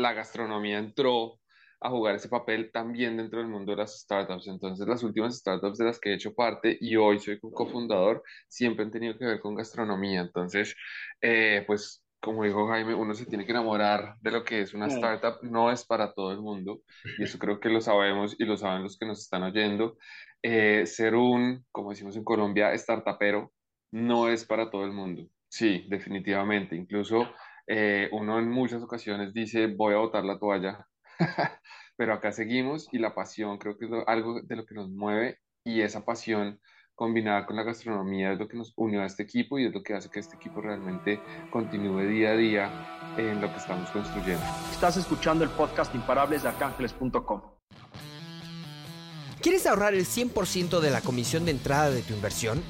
la gastronomía entró a jugar ese papel también dentro del mundo de las startups. Entonces, las últimas startups de las que he hecho parte y hoy soy cofundador, siempre han tenido que ver con gastronomía. Entonces, eh, pues, como dijo Jaime, uno se tiene que enamorar de lo que es una startup. No es para todo el mundo y eso creo que lo sabemos y lo saben los que nos están oyendo. Eh, ser un, como decimos en Colombia, startupero no es para todo el mundo. Sí, definitivamente. Incluso eh, uno en muchas ocasiones dice, voy a botar la toalla pero acá seguimos y la pasión creo que es algo de lo que nos mueve y esa pasión combinada con la gastronomía es lo que nos unió a este equipo y es lo que hace que este equipo realmente continúe día a día en lo que estamos construyendo. Estás escuchando el podcast Imparables de arcángeles.com. ¿Quieres ahorrar el 100% de la comisión de entrada de tu inversión?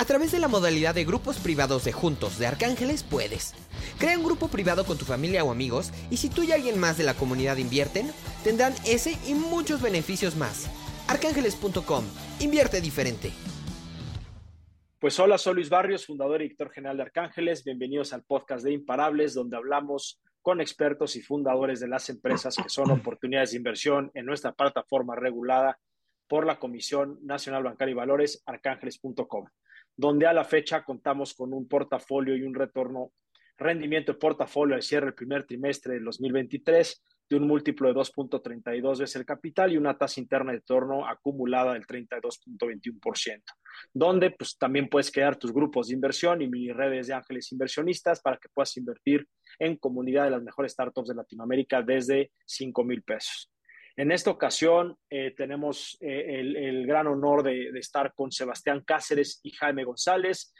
A través de la modalidad de grupos privados de Juntos de Arcángeles puedes. Crea un grupo privado con tu familia o amigos y si tú y alguien más de la comunidad invierten, tendrán ese y muchos beneficios más. Arcángeles.com. Invierte diferente. Pues hola, soy Luis Barrios, fundador y director general de Arcángeles. Bienvenidos al podcast de Imparables, donde hablamos con expertos y fundadores de las empresas que son oportunidades de inversión en nuestra plataforma regulada por la Comisión Nacional Bancaria y Valores, arcángeles.com donde a la fecha contamos con un portafolio y un retorno, rendimiento de portafolio al cierre del primer trimestre del 2023 de un múltiplo de 2.32 veces el capital y una tasa interna de retorno acumulada del 32.21%, donde pues también puedes crear tus grupos de inversión y mini redes de ángeles inversionistas para que puedas invertir en comunidad de las mejores startups de Latinoamérica desde 5 mil pesos. En esta ocasión eh, tenemos eh, el, gran honor de, estar con Sebastián Cáceres y Jaime González,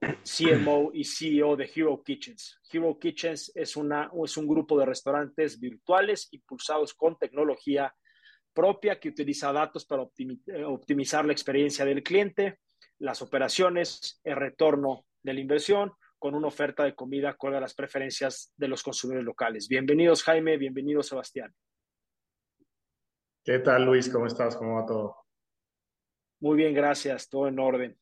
CMO y CEO de Hero Kitchens. Hero Kitchens es, es un grupo de restaurantes virtuales impulsados con tecnología propia que utiliza datos para eh, optimizar la experiencia del cliente, las operaciones, el retorno de la inversión con una oferta de comida acorde a las preferencias de los consumidores locales. Bienvenidos Jaime, bienvenido Sebastián. ¿Qué tal, Luis? ¿Cómo estás? ¿Cómo va todo? Muy bien, gracias. Todo en orden.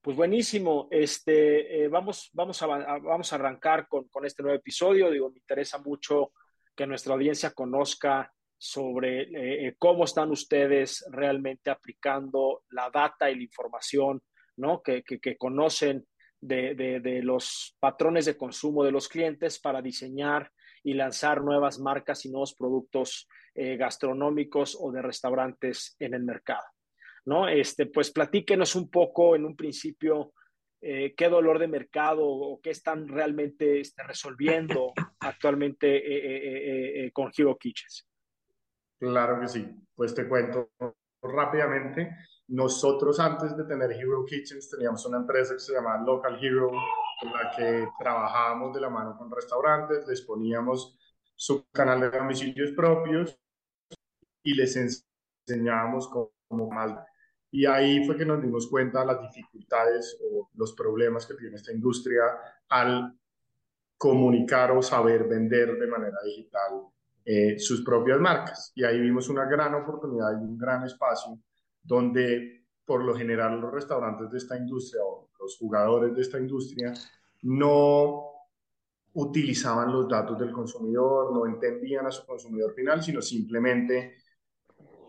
Pues buenísimo. Este, eh, vamos, vamos, a, vamos a arrancar con, con, este nuevo episodio. Digo, me interesa mucho que nuestra audiencia conozca sobre eh, cómo están ustedes realmente aplicando la data y la información, ¿no? Que, que, que conocen de, de, de, los patrones de consumo de los clientes para diseñar y lanzar nuevas marcas y nuevos productos eh, gastronómicos o de restaurantes en el mercado. ¿no? Este, pues platíquenos un poco en un principio eh, qué dolor de mercado o qué están realmente este, resolviendo actualmente eh, con Hero Kitchens. Claro que sí, pues te cuento rápidamente. Nosotros antes de tener Hero Kitchens teníamos una empresa que se llamaba Local Hero, en la que trabajábamos de la mano con restaurantes, les poníamos su canal de domicilios propios y les enseñábamos cómo más. Y ahí fue que nos dimos cuenta de las dificultades o los problemas que tiene esta industria al comunicar o saber vender de manera digital eh, sus propias marcas. Y ahí vimos una gran oportunidad y un gran espacio donde por lo general los restaurantes de esta industria o los jugadores de esta industria no utilizaban los datos del consumidor, no entendían a su consumidor final, sino simplemente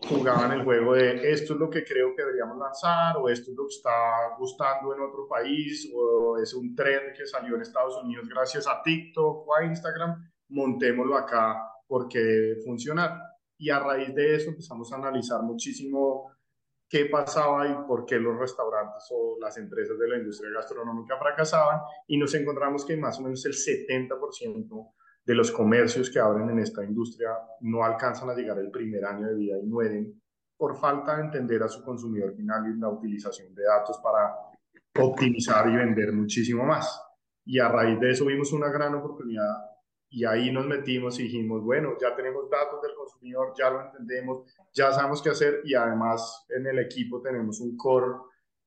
jugaban el juego de esto es lo que creo que deberíamos lanzar, o esto es lo que está gustando en otro país, o es un trend que salió en Estados Unidos gracias a TikTok o a Instagram, montémoslo acá porque debe funcionar. Y a raíz de eso empezamos a analizar muchísimo qué pasaba y por qué los restaurantes o las empresas de la industria gastronómica fracasaban y nos encontramos que más o menos el 70% de los comercios que abren en esta industria no alcanzan a llegar el primer año de vida y mueren por falta de entender a su consumidor final y la utilización de datos para optimizar y vender muchísimo más. Y a raíz de eso vimos una gran oportunidad y ahí nos metimos y dijimos, bueno, ya tenemos datos del consumidor, ya lo entendemos, ya sabemos qué hacer y además en el equipo tenemos un core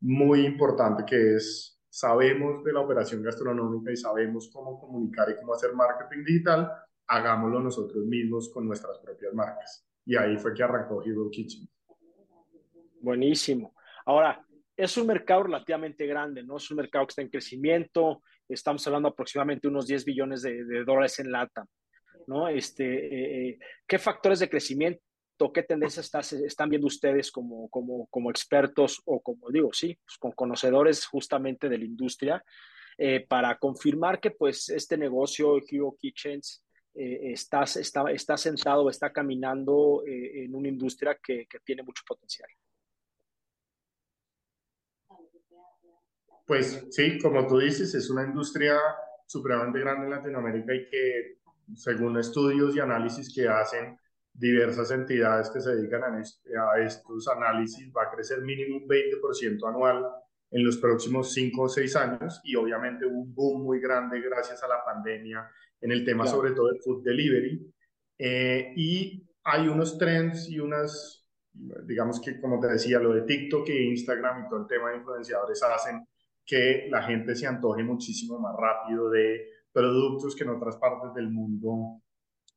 muy importante que es sabemos de la operación gastronómica y sabemos cómo comunicar y cómo hacer marketing digital, hagámoslo nosotros mismos con nuestras propias marcas. Y ahí fue que arrancó Hero Kitchen. Buenísimo. Ahora, es un mercado relativamente grande, ¿no? Es un mercado que está en crecimiento, estamos hablando aproximadamente unos 10 billones de, dólares en lata, ¿no? Este, ¿Qué factores de crecimiento, qué tendencias están viendo ustedes como, como, como expertos o como digo, sí, pues, con conocedores justamente de la industria para confirmar que pues este negocio, Hero Kitchens, eh, estás, está, está sentado, está caminando eh, en una industria que, tiene mucho potencial. Pues sí, como tú dices, es una industria supremamente grande en Latinoamérica y que, según estudios y análisis que hacen diversas entidades que se dedican a, a estos análisis, va a crecer mínimo un 20% anual en los próximos 5 o 6 años y obviamente un boom muy grande gracias a la pandemia en el tema sobre todo del food delivery. Eh, y hay unos trends y unas, digamos que como te decía, lo de TikTok e Instagram y todo el tema de influenciadores hacen que la gente se antoje muchísimo más rápido de productos que en otras partes del mundo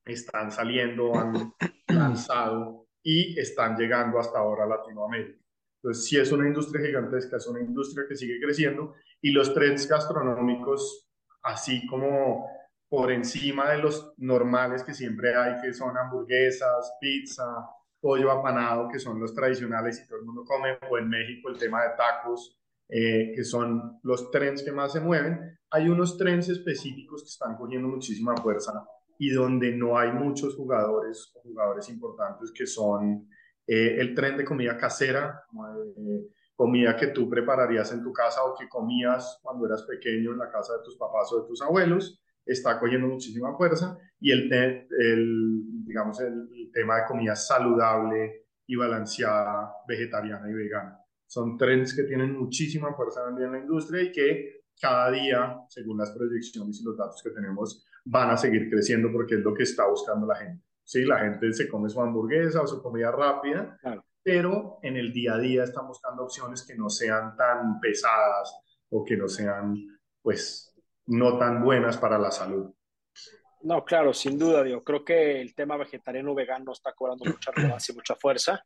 están saliendo, han lanzado y están llegando hasta ahora a Latinoamérica. Entonces, sí es una industria gigantesca, es una industria que sigue creciendo y los trends gastronómicos, así como por encima de los normales que siempre hay, que son hamburguesas, pizza, pollo apanado, que son los tradicionales y todo el mundo come, o en México el tema de tacos, eh, que son los trends que más se mueven. Hay unos trends específicos que están cogiendo muchísima fuerza y donde no hay muchos jugadores o jugadores importantes que son eh, el tren de comida casera, eh, comida que tú prepararías en tu casa o que comías cuando eras pequeño en la casa de tus papás o de tus abuelos está cogiendo muchísima fuerza y el, digamos, el, tema de comida saludable y balanceada, vegetariana y vegana. Son trends que tienen muchísima fuerza en la industria y que cada día, según las proyecciones y los datos que tenemos, van a seguir creciendo porque es lo que está buscando la gente. Sí, la gente se come su hamburguesa o su comida rápida, pero en el día a día están buscando opciones que no sean tan pesadas o que no sean, pues, no tan buenas para la salud. No, claro, sin duda, digo, creo que el tema vegetariano vegano está cobrando mucha relevancia y mucha fuerza.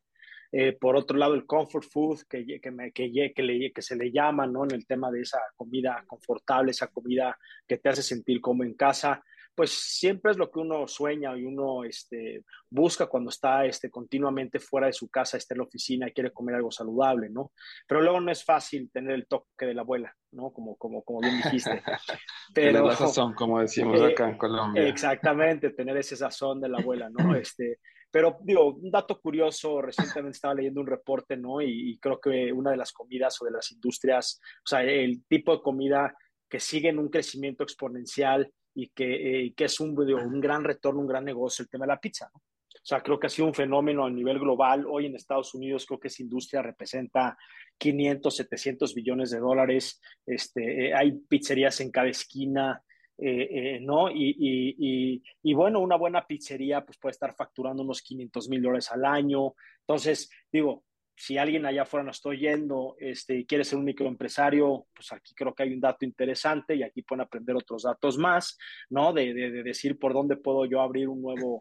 Eh, por otro lado, el comfort food, que, que, me, que, que, que, se le llama, ¿no? En el tema de esa comida confortable, esa comida que te hace sentir como en casa, pues siempre es lo que uno sueña y uno este, busca cuando está este, continuamente fuera de su casa, está en la oficina y quiere comer algo saludable, ¿no? Pero luego no es fácil tener el toque de la abuela, ¿no? Como, como, como bien dijiste. Pero, la sazón, como decimos eh, acá en Colombia. Exactamente, tener ese sazón de la abuela, ¿no? Este, pero digo, un dato curioso, recientemente estaba leyendo un reporte, ¿no? Y, creo que una de las comidas o de las industrias, o sea, el tipo de comida que sigue en un crecimiento exponencial y que, eh, que es un, un gran retorno, un gran negocio el tema de la pizza. ¿no? O sea, creo que ha sido un fenómeno a nivel global. Hoy en Estados Unidos creo que esa industria representa 500, 700 billones de dólares. Este, eh, hay pizzerías en cada esquina, eh, ¿no? Y, y, y, bueno, una buena pizzería pues puede estar facturando unos 500 mil dólares al año. Entonces, digo, si alguien allá afuera nos está oyendo este, y quiere ser un microempresario, pues aquí creo que hay un dato interesante y aquí pueden aprender otros datos más, ¿no? De, de, decir por dónde puedo yo abrir un nuevo,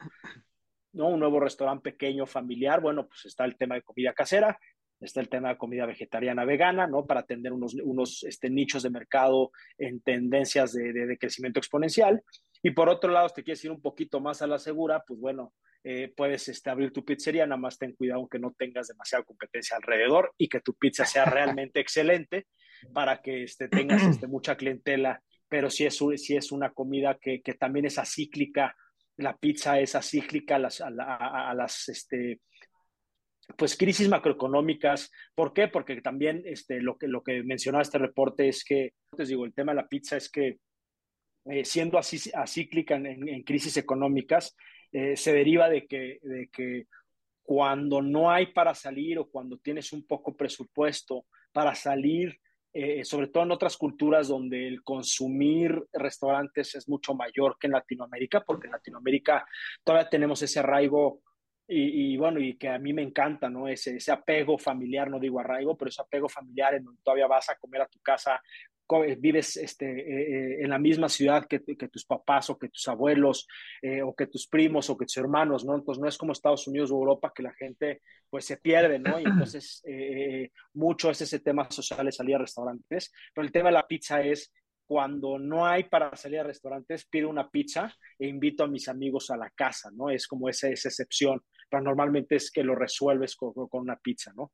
¿no? Un nuevo restaurante pequeño, familiar. Bueno, pues está el tema de comida casera, está el tema de comida vegetariana vegana, ¿no? Para atender unos, unos este, nichos de mercado en tendencias de, de, crecimiento exponencial. Y por otro lado, si te quieres ir un poquito más a la segura, pues bueno, eh, puedes este, abrir tu pizzería, nada más ten cuidado que no tengas demasiada competencia alrededor y que tu pizza sea realmente excelente para que este, tengas este, mucha clientela, pero si es, si es una comida que, que también es acíclica, la pizza es acíclica a las, a, a, las este, pues crisis macroeconómicas. ¿Por qué? Porque también este, lo, que, lo que mencionaba este reporte es que, les digo, el tema de la pizza es que eh, siendo así acíclica en, en, crisis económicas, eh, se deriva de que, de que cuando no hay para salir o cuando tienes un poco presupuesto para salir, eh, sobre todo en otras culturas donde el consumir restaurantes es mucho mayor que en Latinoamérica, porque en Latinoamérica todavía tenemos ese arraigo y, y, bueno, y que a mí me encanta, ¿no? Ese, ese apego familiar, no digo arraigo, pero ese apego familiar en donde todavía vas a comer a tu casa vives este, eh, eh, en la misma ciudad que, que, tus papás o que tus abuelos eh, o que tus primos o que tus hermanos, ¿no? Entonces no es como Estados Unidos o Europa que la gente pues se pierde, ¿no? Y entonces mucho es ese tema social de salir a restaurantes, pero el tema de la pizza es cuando no hay para salir a restaurantes, pido una pizza e invito a mis amigos a la casa, ¿no? Es como esa, esa excepción, pero normalmente es que lo resuelves con, con una pizza, ¿no?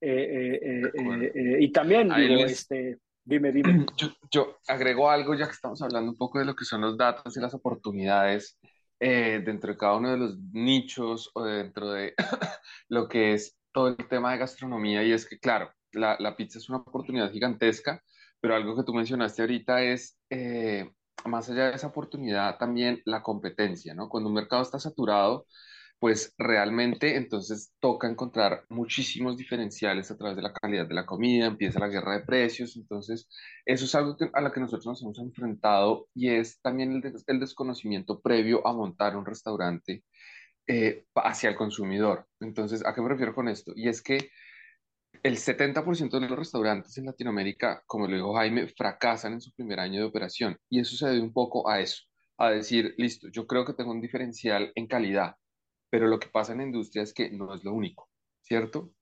Eh, eh, eh, y también, digo, este, dime, dime. Yo, yo, agrego algo, ya que estamos hablando un poco de lo que son los datos y las oportunidades dentro de cada uno de los nichos o dentro de lo que es todo el tema de gastronomía, y es que, claro, la, la pizza es una oportunidad gigantesca, pero algo que tú mencionaste ahorita es, eh, más allá de esa oportunidad, también la competencia, ¿no? Cuando un mercado está saturado, pues realmente entonces toca encontrar muchísimos diferenciales a través de la calidad de la comida, empieza la guerra de precios, entonces eso es algo a lo que nosotros nos hemos enfrentado y es también el, desconocimiento previo a montar un restaurante eh, hacia el consumidor. Entonces, ¿a qué me refiero con esto? Y es que el 70% de los restaurantes en Latinoamérica, como lo dijo Jaime, fracasan en su primer año de operación. Y eso se debe un poco a eso, a decir, listo, yo creo que tengo un diferencial en calidad, pero lo que pasa en la industria es que no es lo único, ¿cierto?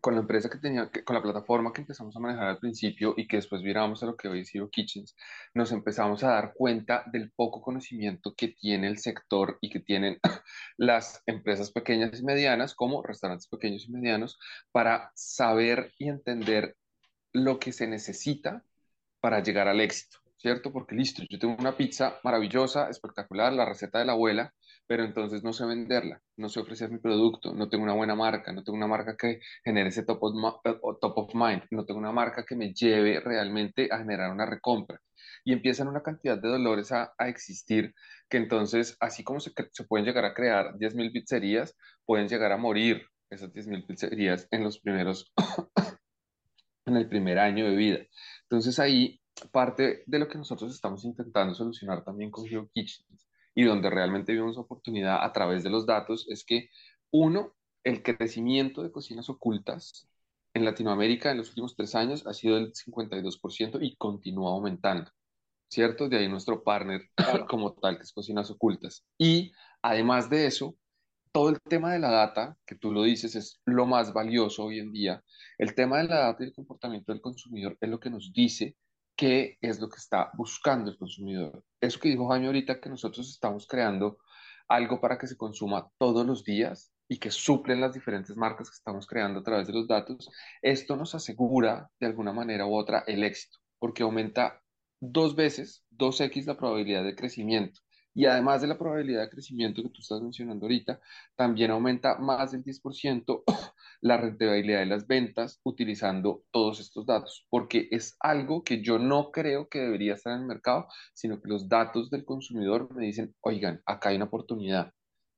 Con la empresa que tenía, con la plataforma que empezamos a manejar al principio y que después viramos a lo que hoy es Zero Kitchens, nos empezamos a dar cuenta del poco conocimiento que tiene el sector y que tienen las empresas pequeñas y medianas, como restaurantes pequeños y medianos, para saber y entender lo que se necesita para llegar al éxito, ¿cierto? Porque listo, yo tengo una pizza maravillosa, espectacular, la receta de la abuela, pero entonces no sé venderla, no sé ofrecer mi producto, no tengo una buena marca, no tengo una marca que genere ese top of, eh, mind, no tengo una marca que me lleve realmente a generar una recompra. Y empiezan una cantidad de dolores a, existir que entonces, así como se, pueden llegar a crear 10.000 pizzerías, pueden llegar a morir esas 10.000 pizzerías en los primeros, en el primer año de vida. Entonces ahí parte de lo que nosotros estamos intentando solucionar también con GeoKitchens y donde realmente vimos oportunidad a través de los datos es que, uno, el crecimiento de cocinas ocultas en Latinoamérica en los últimos tres años ha sido del 52% y continúa aumentando, ¿cierto? De ahí nuestro partner como tal, que es Cocinas Ocultas. Y además de eso, todo el tema de la data, que tú lo dices, es lo más valioso hoy en día. El tema de la data y el comportamiento del consumidor es lo que nos dice qué es lo que está buscando el consumidor. Eso que dijo Jaime ahorita, que nosotros estamos creando algo para que se consuma todos los días y que suplen las diferentes marcas que estamos creando a través de los datos, esto nos asegura de alguna manera u otra el éxito, porque aumenta dos veces, dos x la probabilidad de crecimiento. Y además de la probabilidad de crecimiento que tú estás mencionando ahorita, también aumenta más del 10% la rentabilidad de las ventas utilizando todos estos datos, porque es algo que yo no creo que debería estar en el mercado, sino que los datos del consumidor me dicen, oigan, acá hay una oportunidad,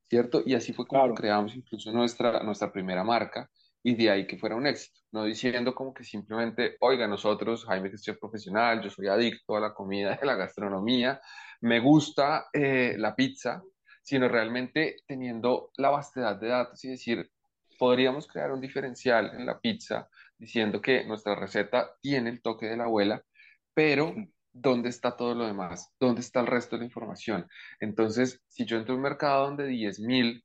¿cierto? Y así fue como creamos incluso nuestra, nuestra primera marca y de ahí que fuera un éxito, no diciendo como que simplemente, oiga, nosotros, Jaime que soy profesional, yo soy adicto a la comida, a la gastronomía, me gusta eh, la pizza, sino realmente teniendo la vastedad de datos y decir, podríamos crear un diferencial en la pizza diciendo que nuestra receta tiene el toque de la abuela, pero ¿dónde está todo lo demás? ¿Dónde está el resto de la información? Entonces, si yo entro a un mercado donde 10.000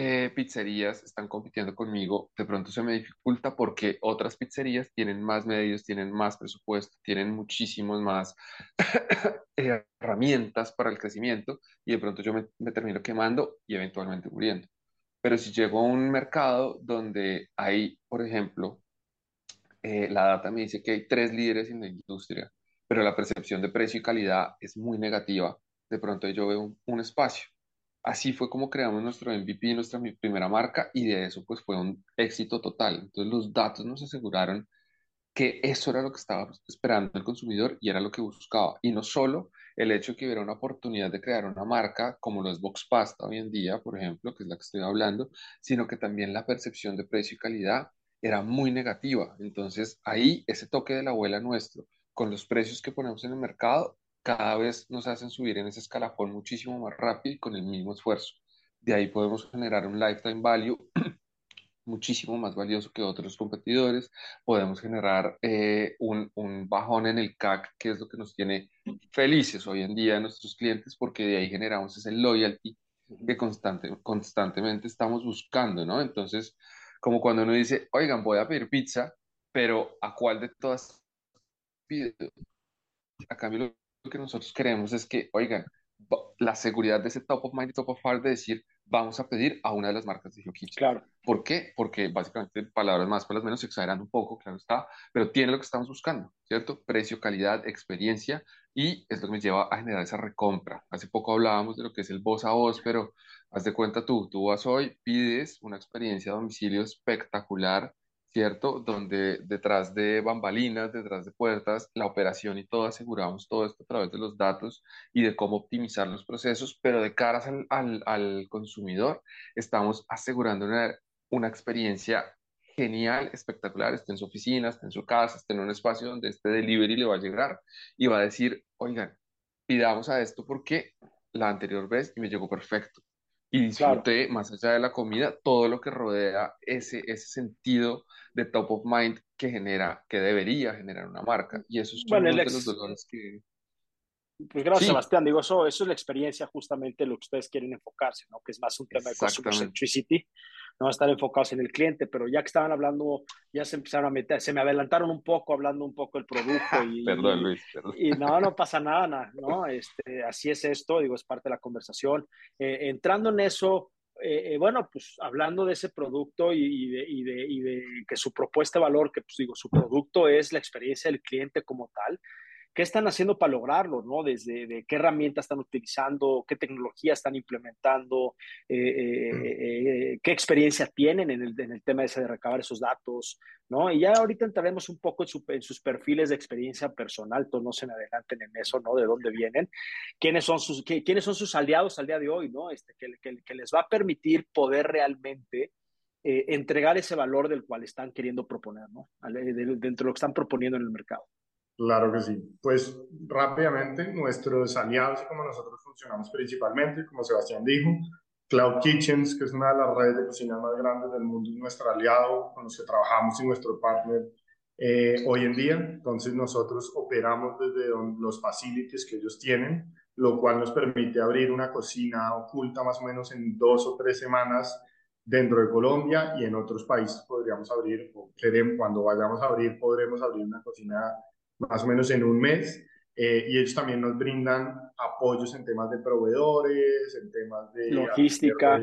eh, pizzerías están compitiendo conmigo, de pronto se me dificulta porque otras pizzerías tienen más medios, tienen más presupuesto, tienen muchísimos más herramientas para el crecimiento y de pronto yo me, termino quemando y eventualmente muriendo. Pero si llego a un mercado donde hay, por ejemplo, eh, la data me dice que hay tres líderes en la industria, pero la percepción de precio y calidad es muy negativa, de pronto yo veo un espacio así fue como creamos nuestro MVP, nuestra primera marca, y de eso pues fue un éxito total. Entonces los datos nos aseguraron que eso era lo que estaba esperando el consumidor y era lo que buscaba. Y no solo el hecho de que hubiera una oportunidad de crear una marca como lo es Box Pasta hoy en día, por ejemplo, que es la que estoy hablando, sino que también la percepción de precio y calidad era muy negativa. Entonces ahí ese toque de la abuela nuestro, con los precios que ponemos en el mercado, cada vez nos hacen subir en ese escalafón muchísimo más rápido y con el mismo esfuerzo. De ahí podemos generar un lifetime value muchísimo más valioso que otros competidores. Podemos generar eh, un, un, bajón en el CAC, que es lo que nos tiene felices hoy en día a nuestros clientes, porque de ahí generamos ese loyalty que constante, constantemente estamos buscando, ¿no? Entonces, como cuando uno dice, oigan, voy a pedir pizza, pero ¿a cuál de todas pido? a cambio lo que nosotros queremos es que, oigan, la seguridad de ese top of mind y top of heart de decir, vamos a pedir a una de las marcas de HelloKitchen. Claro. ¿Por qué? Porque básicamente, palabras más, palabras menos, exagerando un poco, claro está, pero tiene lo que estamos buscando, ¿cierto? Precio, calidad, experiencia, y es lo que me lleva a generar esa recompra. Hace poco hablábamos de lo que es el voz a voz, pero haz de cuenta tú, tú vas hoy, pides una experiencia a domicilio espectacular, ¿cierto? Donde detrás de bambalinas, detrás de puertas, la operación y todo, aseguramos todo esto a través de los datos y de cómo optimizar los procesos, pero de cara al, al, consumidor, estamos asegurando una, una experiencia genial, espectacular, esté en su oficina, esté en su casa, esté en un espacio donde este delivery le va a llegar y va a decir, oigan, pidamos a esto porque la anterior vez y me llegó perfecto. Y disfruté, más allá de la comida, todo lo que rodea ese, ese sentido de top of mind que genera, que debería generar una marca. Y eso es uno de los dolores que... Pues gracias, Sebastián. Digo, eso, eso es la experiencia justamente lo que ustedes quieren enfocarse, ¿no? Que es más un tema de consumer centricity, no estar enfocados en el cliente, pero ya que estaban hablando, ya se empezaron a meter, se me adelantaron un poco hablando un poco el producto y, perdón, Luis, perdón. y no, no pasa nada, ¿no? Este, así es esto, digo, es parte de la conversación. Eh, entrando en eso, eh, eh, bueno, pues hablando de ese producto y, de, y, de, y, de, que su propuesta de valor, que pues digo, su producto es la experiencia del cliente como tal, ¿Qué están haciendo para lograrlo? ¿no? Desde de qué herramientas están utilizando, qué tecnología están implementando, eh, eh, eh, qué experiencia tienen en el, en el, tema ese de recabar esos datos, ¿no? Y ya ahorita entraremos un poco en, sus perfiles de experiencia personal, todos no se me adelanten en eso, ¿no? De dónde vienen, quiénes son sus, quiénes son sus aliados al día de hoy, ¿no? Este, que, que, que les va a permitir poder realmente entregar ese valor del cual están queriendo proponer, ¿no? Dentro de lo que están proponiendo en el mercado. Claro que sí. Pues rápidamente, nuestros aliados y como nosotros funcionamos principalmente, como Sebastián dijo, Cloud Kitchens, que es una de las redes de cocina más grandes del mundo, es nuestro aliado con los que trabajamos y nuestro partner eh, hoy en día. Entonces nosotros operamos desde los facilities que ellos tienen, lo cual nos permite abrir una cocina oculta más o menos en dos o tres semanas dentro de Colombia y en otros países podríamos abrir, o queremos, cuando vayamos a abrir, podremos abrir una cocina más o menos en un mes. Eh, y ellos también nos brindan apoyos en temas de proveedores, en temas de logística.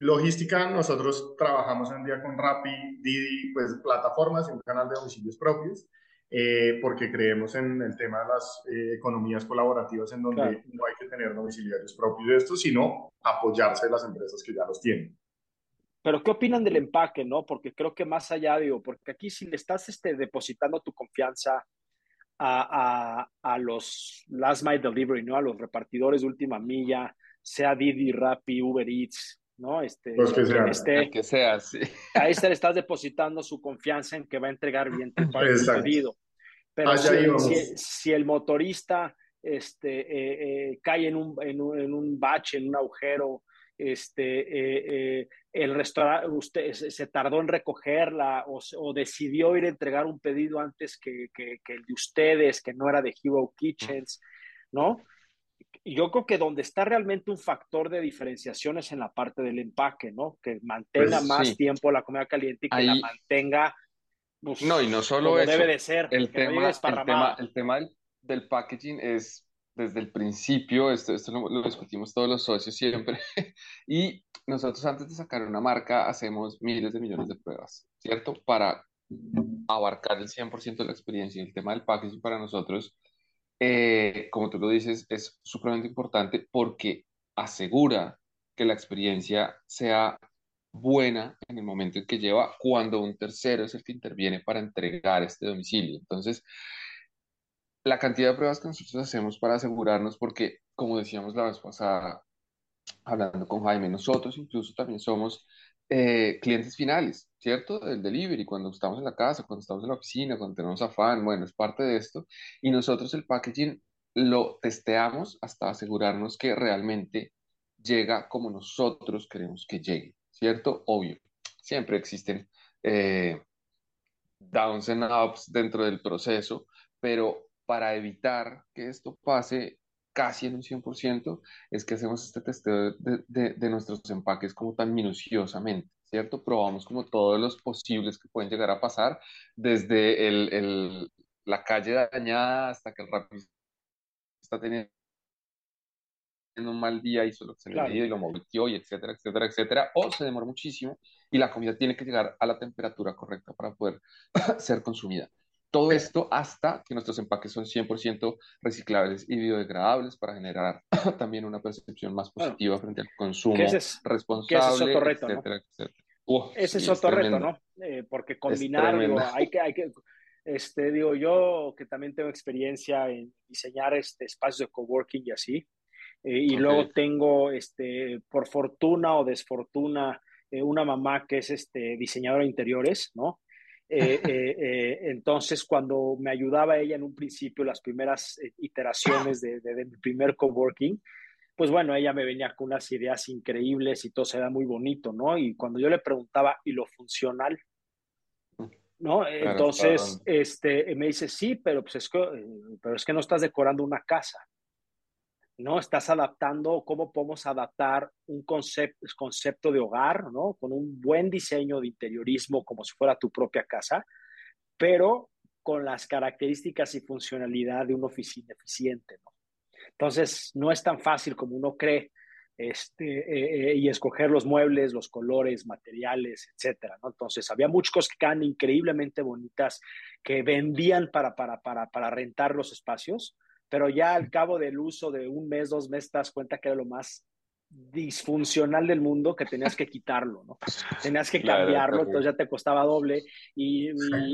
logística, nosotros trabajamos en día con Rappi, Didi, pues plataformas y un canal de domicilios propios, eh, porque creemos en el tema de las eh, economías colaborativas en donde no hay que tener domiciliarios propios de esto, sino apoyarse de las empresas que ya los tienen. Pero ¿qué opinan del empaque, no? Porque creo que más allá, digo, porque aquí si le estás este, depositando tu confianza a, a, a, los last mile delivery, ¿no? A los repartidores de última milla, sea Didi, Rappi, Uber Eats, ¿no? Este, los que sean. Este, que sea, sí. Ahí se le estás depositando su confianza en que va a entregar bien tu pedido. Pero si, si, si, el motorista este, eh, eh, cae en un, en, un, en un bache, en un agujero, este, eh, eh, el restaurante usted se tardó en recogerla o, decidió ir a entregar un pedido antes que, que, el de ustedes, que no era de Hero Kitchens, ¿no? Yo creo que donde está realmente un factor de diferenciación es en la parte del empaque, ¿no? Que mantenga pues más tiempo la comida caliente y que la mantenga. Pues, no, y no solo eso. Debe de ser. El tema, el tema, el tema del, del packaging es desde el principio, esto, esto lo, discutimos todos los socios siempre, y nosotros antes de sacar una marca hacemos miles de millones de pruebas, ¿cierto? Para abarcar el 100% de la experiencia. Y el tema del packaging para nosotros, eh, como tú lo dices, es supremamente importante porque asegura que la experiencia sea buena en el momento en que lleva cuando un tercero es el que interviene para entregar este domicilio. Entonces, la cantidad de pruebas que nosotros hacemos para asegurarnos, porque como decíamos la vez pasada, hablando con Jaime, nosotros incluso también somos eh, clientes finales, ¿cierto? Del delivery, cuando estamos en la casa, cuando estamos en la oficina, cuando tenemos afán, bueno, es parte de esto. Y nosotros el packaging lo testeamos hasta asegurarnos que realmente llega como nosotros queremos que llegue, ¿cierto? Obvio, siempre existen eh, downs and ups dentro del proceso, pero para evitar que esto pase casi en un 100%, es que hacemos este testeo de, de, nuestros empaques como tan minuciosamente, ¿cierto? Probamos como todos los posibles que pueden llegar a pasar, desde el, el, la calle dañada hasta que el Rappi está teniendo un mal día, hizo lo que se le dio y lo movió y etcétera, etcétera, etcétera, o se demora muchísimo y la comida tiene que llegar a la temperatura correcta para poder ser consumida. Todo esto hasta que nuestros empaques son 100% reciclables y biodegradables para generar también una percepción más positiva frente al consumo es, responsable, etcétera, etcétera. ese es otro reto, ¿no? Eh, porque combinar, hay que, hay que, este, digo, yo que también tengo experiencia en diseñar este, espacios de coworking y así, eh, y luego tengo, este, por fortuna o desfortuna, eh, una mamá que es este, diseñadora de interiores, ¿no? Eh, eh, entonces, cuando me ayudaba ella en un principio, las primeras iteraciones de, de, mi primer coworking, pues bueno, ella me venía con unas ideas increíbles y todo se da muy bonito, ¿no? Y cuando yo le preguntaba, ¿y lo funcional? ¿No? Entonces, este, me dice, sí, pero, pues es que, pero es que no estás decorando una casa. ¿No? Estás adaptando, cómo podemos adaptar un concepto, de hogar, ¿no? Con un buen diseño de interiorismo como si fuera tu propia casa, pero con las características y funcionalidad de una oficina eficiente, ¿no? Entonces, no es tan fácil como uno cree este, eh, eh, y escoger los muebles, los colores, materiales, etcétera, ¿no? Entonces, había muchas cosas que quedan increíblemente bonitas que vendían para, para, para, para rentar los espacios, pero ya al cabo del uso de un mes, dos meses, te das cuenta que era lo más disfuncional del mundo que tenías que quitarlo, ¿no? Tenías que cambiarlo, entonces ya te costaba doble y,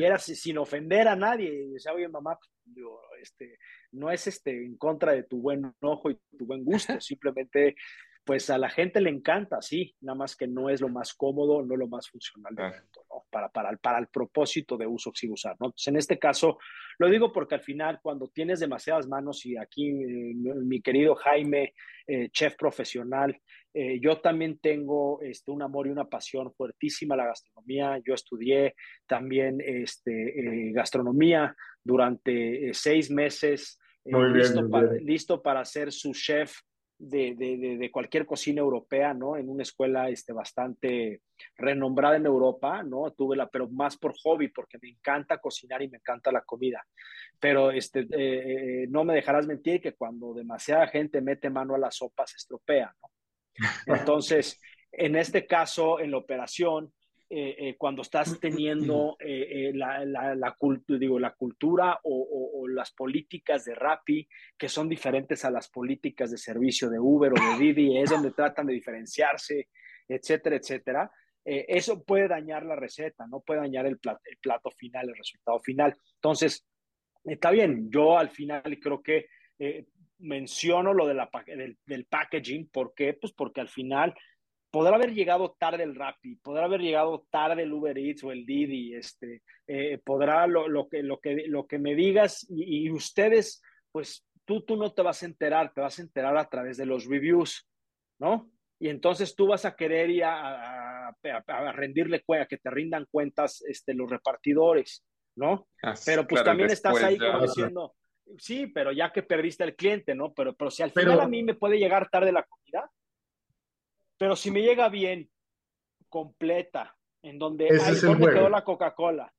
era sin ofender a nadie. Y decía, oye, mamá, pues, este, no es este, en contra de tu buen ojo y tu buen gusto, simplemente pues a la gente le encanta, sí, nada más que no es lo más cómodo, no lo más funcional del mundo, ¿no? Para, para, para el propósito de uso que usar, ¿no? Entonces, en este caso, lo digo porque al final, cuando tienes demasiadas manos, y aquí eh, mi querido Jaime, eh, chef profesional, eh, yo también tengo este, un amor y una pasión fuertísima a la gastronomía. Yo estudié también este, gastronomía durante seis meses, listo, para, listo para ser su chef de, de, de, cualquier cocina europea, ¿no? En una escuela este, bastante renombrada en Europa, ¿no? Tuve la, pero más por hobby, porque me encanta cocinar y me encanta la comida. Pero este, eh, eh, no me dejarás mentir que cuando demasiada gente mete mano a la sopa se estropea, ¿no? Entonces, en este caso, en la operación, eh, eh, cuando estás teniendo eh, la, la, la, digo, la cultura o, o, las políticas de Rappi, que son diferentes a las políticas de servicio de Uber o de Didi, es donde tratan de diferenciarse, etcétera, etcétera. eso puede dañar la receta, no puede dañar el plato, el plato final, el resultado final. Entonces, está bien, yo al final creo que menciono lo de la, del, del, packaging, ¿por qué? Pues porque al final podrá haber llegado tarde el Rappi, podrá haber llegado tarde el Uber Eats o el Didi, este, eh, podrá lo, lo, que, lo, que, lo que me digas y, ustedes, pues tú, tú no te vas a enterar, te vas a enterar a través de los reviews, ¿no? Y entonces tú vas a querer ir a, a, rendirle cuenta, que te rindan cuentas este, los repartidores, ¿no? Ah, pero pues también estás ahí como diciendo, sí, pero ya que perdiste el cliente, ¿no? Pero, pero si al final a mí me puede llegar tarde la comida, pero si me llega bien, completa, en donde Ese es quedó la Coca-Cola.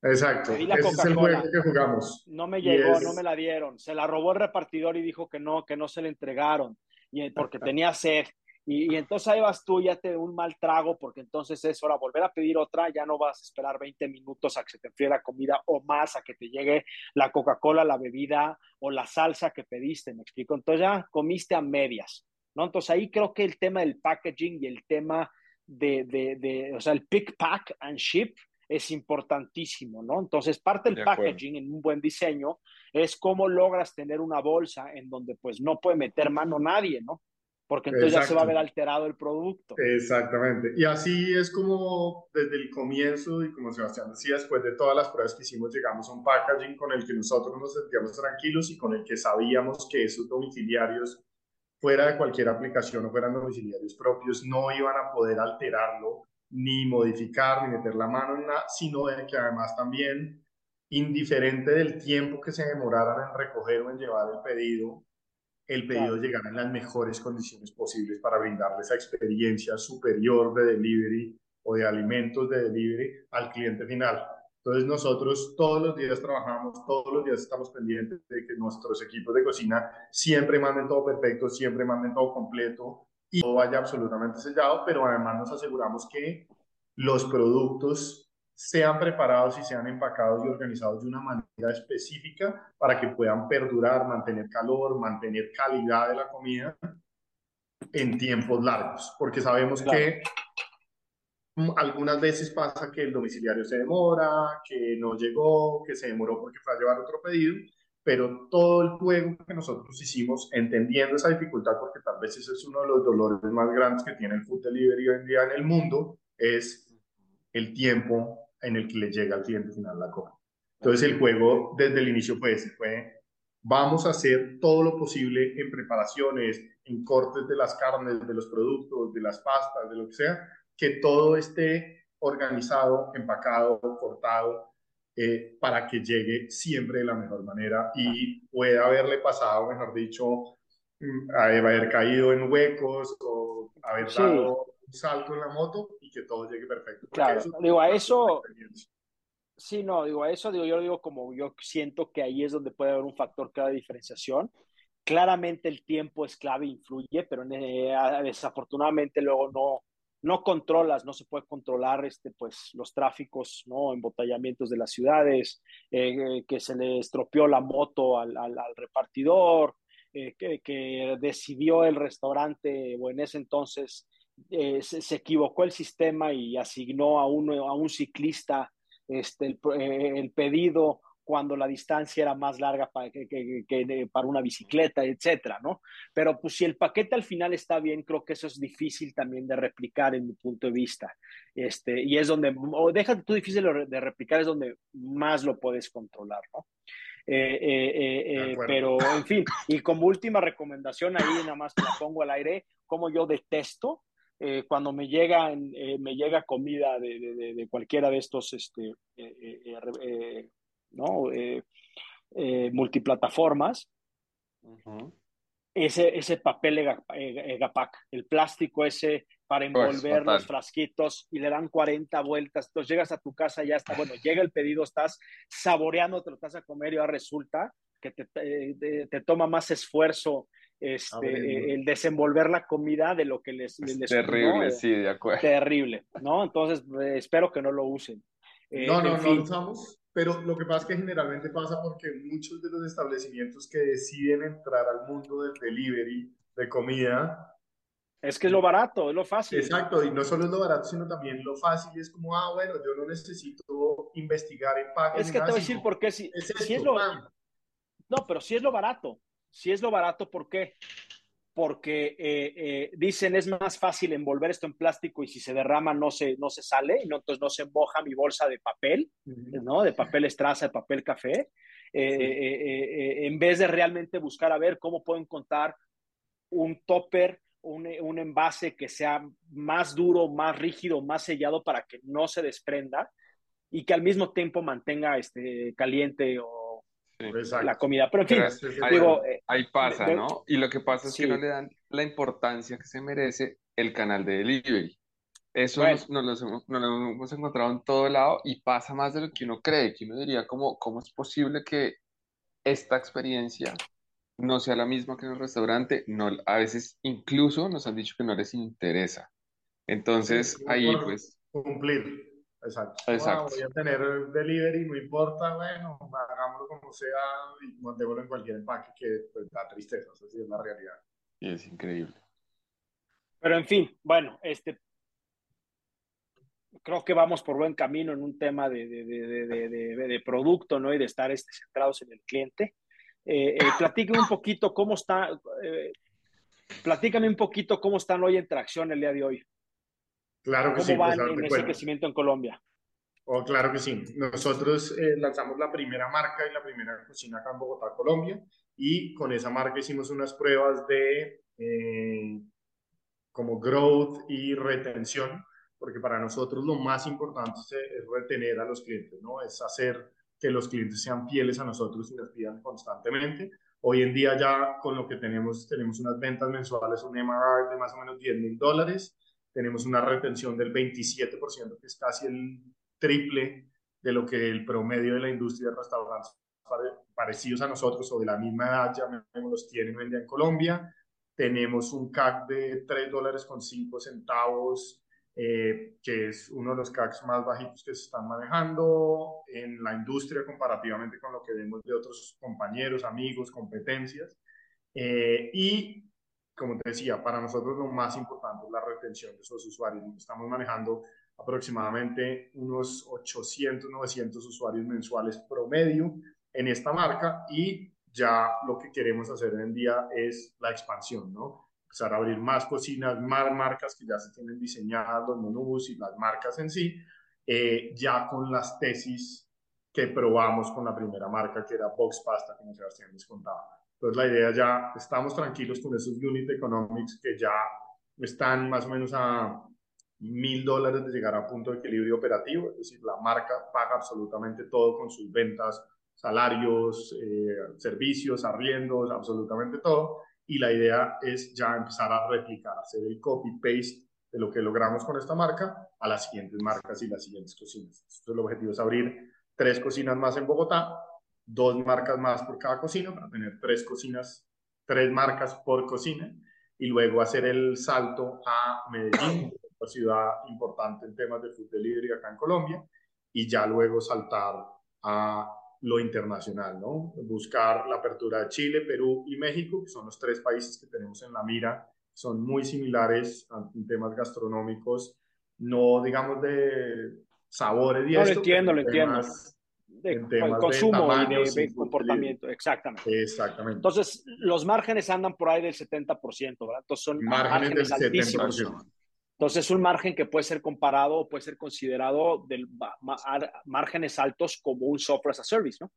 Exacto. Ese es el juego que jugamos. No me llegó, no me la dieron. Se la robó el repartidor y dijo que no, que no se le entregaron, y, porque tenía sed. Y, entonces ahí vas tú, ya te un mal trago, porque entonces es hora volver a pedir otra, ya no vas a esperar 20 minutos a que se te enfríe la comida o más a que te llegue la Coca-Cola, la bebida o la salsa que pediste, me explico. Entonces ya comiste a medias. ¿No? Entonces ahí creo que el tema del packaging y el tema de, de, de o sea, el pick, pack and ship es importantísimo, ¿no? Entonces parte del packaging en un buen diseño es cómo logras tener una bolsa en donde pues no puede meter mano nadie, ¿no? Porque entonces ya se va a ver alterado el producto. Exactamente. Y así es como desde el comienzo, y como Sebastián decía, después de todas las pruebas que hicimos, llegamos a un packaging con el que nosotros nos sentíamos tranquilos y con el que sabíamos que esos domiciliarios fuera de cualquier aplicación o fueran domiciliarios propios, no iban a poder alterarlo, ni modificar, ni meter la mano en nada, sino de que además también, indiferente del tiempo que se demoraran en recoger o en llevar el pedido, el pedido llegara en las mejores condiciones posibles para brindarle esa experiencia superior de delivery o de alimentos de delivery al cliente final. Entonces nosotros todos los días trabajamos, todos los días estamos pendientes de que nuestros equipos de cocina siempre manden todo perfecto, siempre manden todo completo y todo vaya absolutamente sellado, pero además nos aseguramos que los productos sean preparados y sean empacados y organizados de una manera específica para que puedan perdurar, mantener calor, mantener calidad de la comida en tiempos largos, porque sabemos que algunas veces pasa que el domiciliario se demora, que no llegó, que se demoró porque fue a llevar otro pedido, pero todo el juego que nosotros hicimos, entendiendo esa dificultad, porque tal vez ese es uno de los dolores más grandes que tiene el food delivery hoy en día en el mundo, es el tiempo en el que le llega al cliente final la compra. Entonces el juego desde el inicio fue ese, fue vamos a hacer todo lo posible en preparaciones, en cortes de las carnes, de los productos, de las pastas, de lo que sea, que todo esté organizado, empacado, cortado, eh, para que llegue siempre de la mejor manera y pueda haberle pasado, mejor dicho, mm, haber caído en huecos o haber dado un salto en la moto y que todo llegue perfecto. Claro, digo, a eso... Sí, no, digo, a eso digo, yo digo como yo siento que ahí es donde puede haber un factor que de diferenciación. Claramente el tiempo es clave, influye, pero eh, desafortunadamente luego no, no controlas, no se puede controlar este, pues, los tráficos, ¿no? embotellamientos de las ciudades, eh, que se le estropeó la moto al, al, repartidor, eh, que, decidió el restaurante o en ese entonces eh, se, equivocó el sistema y asignó a, uno, a un ciclista este, el pedido cuando la distancia era más larga para, que, que, para una bicicleta, etcétera, ¿no? Pero pues si el paquete al final está bien, creo que eso es difícil también de replicar en mi punto de vista. Este, y es donde, o déjate tú difícil de replicar, es donde más lo puedes controlar, ¿no? Eh, eh, eh, pero, en fin, y como última recomendación ahí, nada más que la pongo al aire, como yo detesto cuando me llega, me llega comida de, de, de, cualquiera de estos este, ¿no? Eh, eh, multiplataformas, ese, ese papel Egapac, el plástico ese para pues, envolver los frasquitos y le dan 40 vueltas. Entonces llegas a tu casa, ya está, bueno, llega el pedido, estás saboreando, te lo estás a comer y ahora resulta que te, te, toma más esfuerzo este, el desenvolver la comida de lo que les... les terrible, sí, de acuerdo. Terrible, ¿no? Entonces, espero que no lo usen. no, no, no lo usamos pero lo que pasa es que generalmente pasa porque muchos de los establecimientos que deciden entrar al mundo del delivery de comida es que es lo barato, es lo fácil. Exacto, y no solo es lo barato, sino también lo fácil. Es como, ah, bueno, yo no necesito investigar empaques. Es que te voy a decir por qué. Si, es, si es lo... No, pero si es lo barato. Si es lo barato, ¿por qué? Porque eh, eh, dicen es más fácil envolver esto en plástico y si se derrama no se, no se sale, y no, entonces no se moja mi bolsa de papel, ¿no? De papel estraza, de papel café, eh, en vez de realmente buscar a ver cómo puedo encontrar un topper, un, un, envase que sea más duro, más rígido, más sellado para que no se desprenda y que al mismo tiempo mantenga este, caliente o la comida. Pero en fin, ahí, digo, eh, ahí pasa, ¿no? Y lo que pasa es que no le dan la importancia que se merece el canal de delivery. Eso nos, lo hemos, encontrado en todo lado y pasa más de lo que uno cree, que uno diría, ¿cómo, cómo es posible que esta experiencia no sea la misma que en el restaurante? No, a veces incluso nos han dicho que no les interesa. Entonces, ahí pues... Cumplir. Exacto. Exacto. voy a tener delivery, no importa, bueno, hagámoslo como sea y mandémoslo en cualquier empaque que pues, da tristeza, eso sí es la realidad. Y es increíble. Pero en fin, bueno, este creo que vamos por buen camino en un tema de, de, de, de producto, ¿no? Y de estar este, centrados en el cliente. Eh, eh, platícame un poquito cómo está, eh, platícame un poquito cómo están hoy en tracción el día de hoy. Claro que ¿Cómo van pues, en ese crecimiento en Colombia? Oh, claro que sí. Nosotros eh, lanzamos la primera marca y la primera cocina acá en Bogotá, Colombia, y con esa marca hicimos unas pruebas de eh, como growth y retención, porque para nosotros lo más importante es retener a los clientes, ¿no? Es hacer que los clientes sean fieles a nosotros y nos pidan constantemente. Hoy en día ya con lo que tenemos, tenemos unas ventas mensuales, un MRR de más o menos 10 mil dólares tenemos una retención del 27%, que es casi el triple de lo que el promedio de la industria de restaurantes parecidos a nosotros o de la misma edad, ya los tienen hoy en Colombia. Tenemos un CAC de 3 dólares con 5 centavos, eh, que es uno de los CACs más bajitos que se están manejando en la industria comparativamente con lo que vemos de otros compañeros, amigos, competencias. Eh, y como te decía, para nosotros lo más importante es la retención de esos usuarios. Estamos manejando aproximadamente unos 800, 900 usuarios mensuales promedio en esta marca y ya lo que queremos hacer hoy en día es la expansión, ¿no? Empezar a abrir más cocinas, más marcas que ya se tienen diseñadas, los menús y las marcas en sí, eh, ya con las tesis que probamos con la primera marca, que era Box Pasta, como Sebastián les contaba. Entonces la idea ya, estamos tranquilos con esos unit economics que ya están más o menos a mil dólares de llegar a punto de equilibrio operativo, es decir, la marca paga absolutamente todo con sus ventas, salarios, eh, servicios, arriendos, absolutamente todo. Y la idea es ya empezar a replicar, hacer el copy-paste de lo que logramos con esta marca a las siguientes marcas y las siguientes cocinas. Entonces, el objetivo es abrir tres cocinas más en Bogotá, dos marcas más por cada cocina para tener tres cocinas, tres marcas por cocina y luego hacer el salto a Medellín, una ciudad importante en temas de food delivery acá en Colombia, y ya luego saltar a lo internacional, ¿no? Buscar la apertura de Chile, Perú y México, que son los tres países que tenemos en la mira, son muy similares en temas gastronómicos, no digamos de sabores y no, lo entiendo, lo entiendo. De, consumo y de, comportamiento, exactamente. Exactamente. Entonces, los márgenes andan por ahí del 70%, ¿verdad? Entonces, son márgenes, del 70%. Entonces, es un margen que puede ser comparado o puede ser considerado de márgenes altos como un software as a service, ¿no?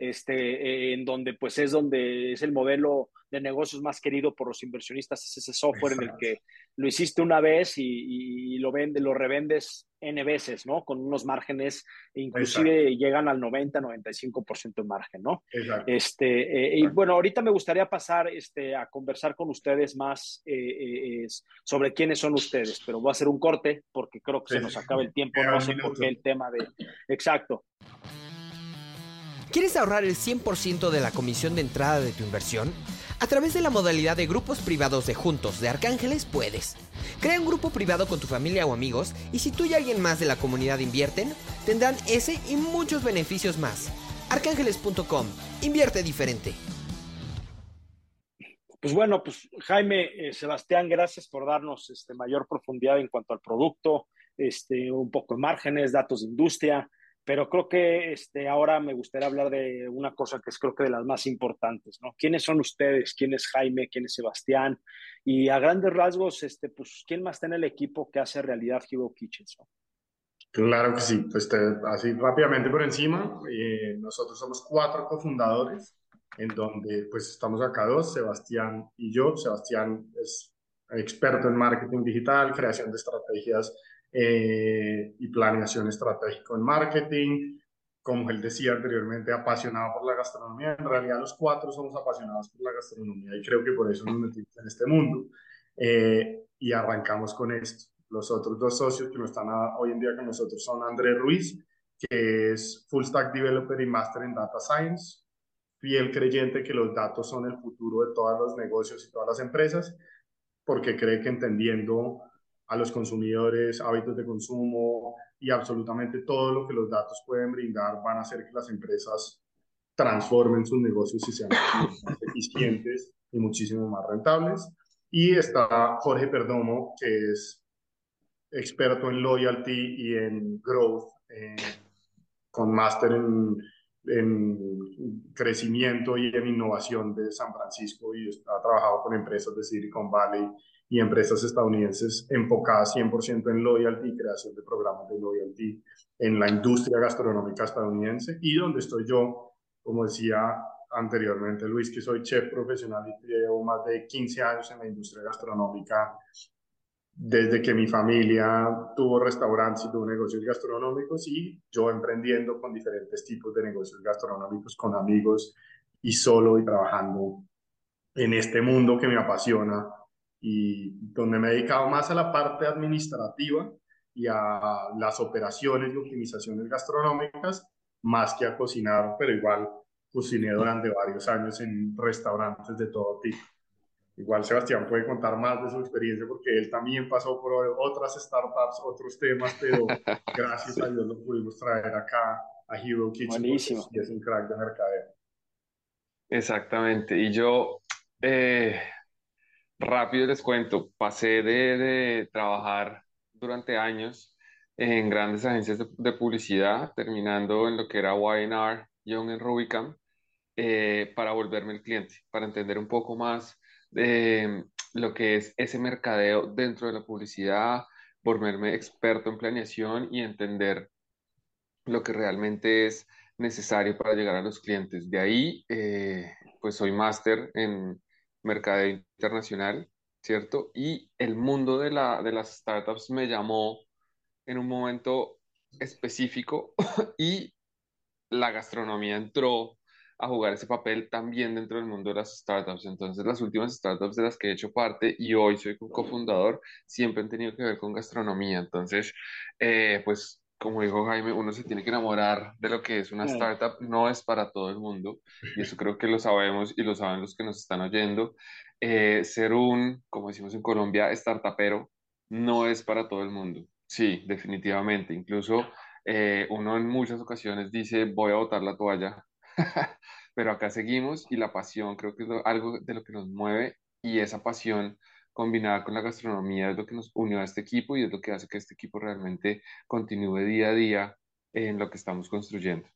Este, en donde pues es donde es el modelo de negocios más querido por los inversionistas, es ese software en el que lo hiciste una vez y, lo vende, lo revendes N veces, ¿no? Con unos márgenes, inclusive llegan al 90, 95% de margen, ¿no? Este, eh, y bueno, ahorita me gustaría pasar este, a conversar con ustedes más eh, eh, sobre quiénes son ustedes, pero voy a hacer un corte porque creo que se nos acaba el tiempo, no sé por qué el tema de... Exacto. ¿Quieres ahorrar el 100% de la comisión de entrada de tu inversión? A través de la modalidad de grupos privados de Juntos de Arcángeles puedes. Crea un grupo privado con tu familia o amigos y si tú y alguien más de la comunidad invierten, tendrán ese y muchos beneficios más. Arcángeles.com. Invierte diferente. Pues bueno, pues Jaime, eh, Sebastián, gracias por darnos este, mayor profundidad en cuanto al producto, este, un poco de márgenes, datos de industria, pero creo que este, ahora me gustaría hablar de una cosa que es creo que de las más importantes, ¿no? ¿Quiénes son ustedes? ¿Quién es Jaime? ¿Quién es Sebastián? Y a grandes rasgos, este, pues, ¿quién más en el equipo que hace realidad Hero Kitchens? Claro que sí, pues así rápidamente por encima, eh, nosotros somos cuatro cofundadores, en donde pues estamos acá dos, Sebastián y yo. Sebastián es experto en marketing digital, creación de estrategias eh, y planeación estratégica en marketing. Como él decía anteriormente, apasionado por la gastronomía. En realidad los cuatro somos apasionados por la gastronomía y creo que por eso nos metimos en este mundo. Eh, y arrancamos con esto. Los otros dos socios que no están hoy en día con nosotros son Andrés Ruiz, que es Full Stack Developer y Master en Data Science, fiel creyente que los datos son el futuro de todos los negocios y todas las empresas, porque cree que entendiendo a los consumidores, hábitos de consumo y absolutamente todo lo que los datos pueden brindar van a hacer que las empresas transformen sus negocios y sean más eficientes y muchísimo más rentables. Y está Jorge Perdomo, que es experto en loyalty y en growth, eh, con máster en, en, crecimiento y en innovación de San Francisco y ha trabajado con empresas de Silicon Valley y empresas estadounidenses enfocadas 100% en loyalty creación de programas de loyalty en la industria gastronómica estadounidense. Y donde estoy yo, como decía anteriormente Luis, que soy chef profesional y llevo más de 15 años en la industria gastronómica desde que mi familia tuvo restaurantes y tuvo negocios gastronómicos y yo emprendiendo con diferentes tipos de negocios gastronómicos con amigos y solo y trabajando en este mundo que me apasiona y donde me he dedicado más a la parte administrativa y a las operaciones y optimizaciones gastronómicas, más que a cocinar, pero igual cociné durante varios años en restaurantes de todo tipo. Igual Sebastián puede contar más de su experiencia porque él también pasó por otras startups, otros temas, pero gracias a Dios lo pudimos traer acá a Hero Kitchen. Buenísimo. Y es un crack de mercadeo. Exactamente. Y yo, eh, rápido les cuento, pasé de, trabajar durante años en grandes agencias de, publicidad, terminando en lo que era YNR, Young en Rubicam, eh, para volverme el cliente, para entender un poco más de lo que es ese mercadeo dentro de la publicidad, volverme experto en planeación y entender lo que realmente es necesario para llegar a los clientes. De ahí, eh, pues soy máster en mercadeo internacional, ¿cierto? Y el mundo de, la, de las startups me llamó en un momento específico y la gastronomía entró a jugar ese papel también dentro del mundo de las startups. Entonces, las últimas startups de las que he hecho parte y hoy soy cofundador, siempre han tenido que ver con gastronomía. Entonces, eh, pues, como dijo Jaime, uno se tiene que enamorar de lo que es una startup. No es para todo el mundo y eso creo que lo sabemos y lo saben los que nos están oyendo. Eh, ser un, como decimos en Colombia, startupero no es para todo el mundo. Sí, definitivamente. Incluso eh, uno en muchas ocasiones dice, voy a botar la toalla pero acá seguimos y la pasión creo que es algo de lo que nos mueve y esa pasión combinada con la gastronomía es lo que nos unió a este equipo y es lo que hace que este equipo realmente continúe día a día en lo que estamos construyendo.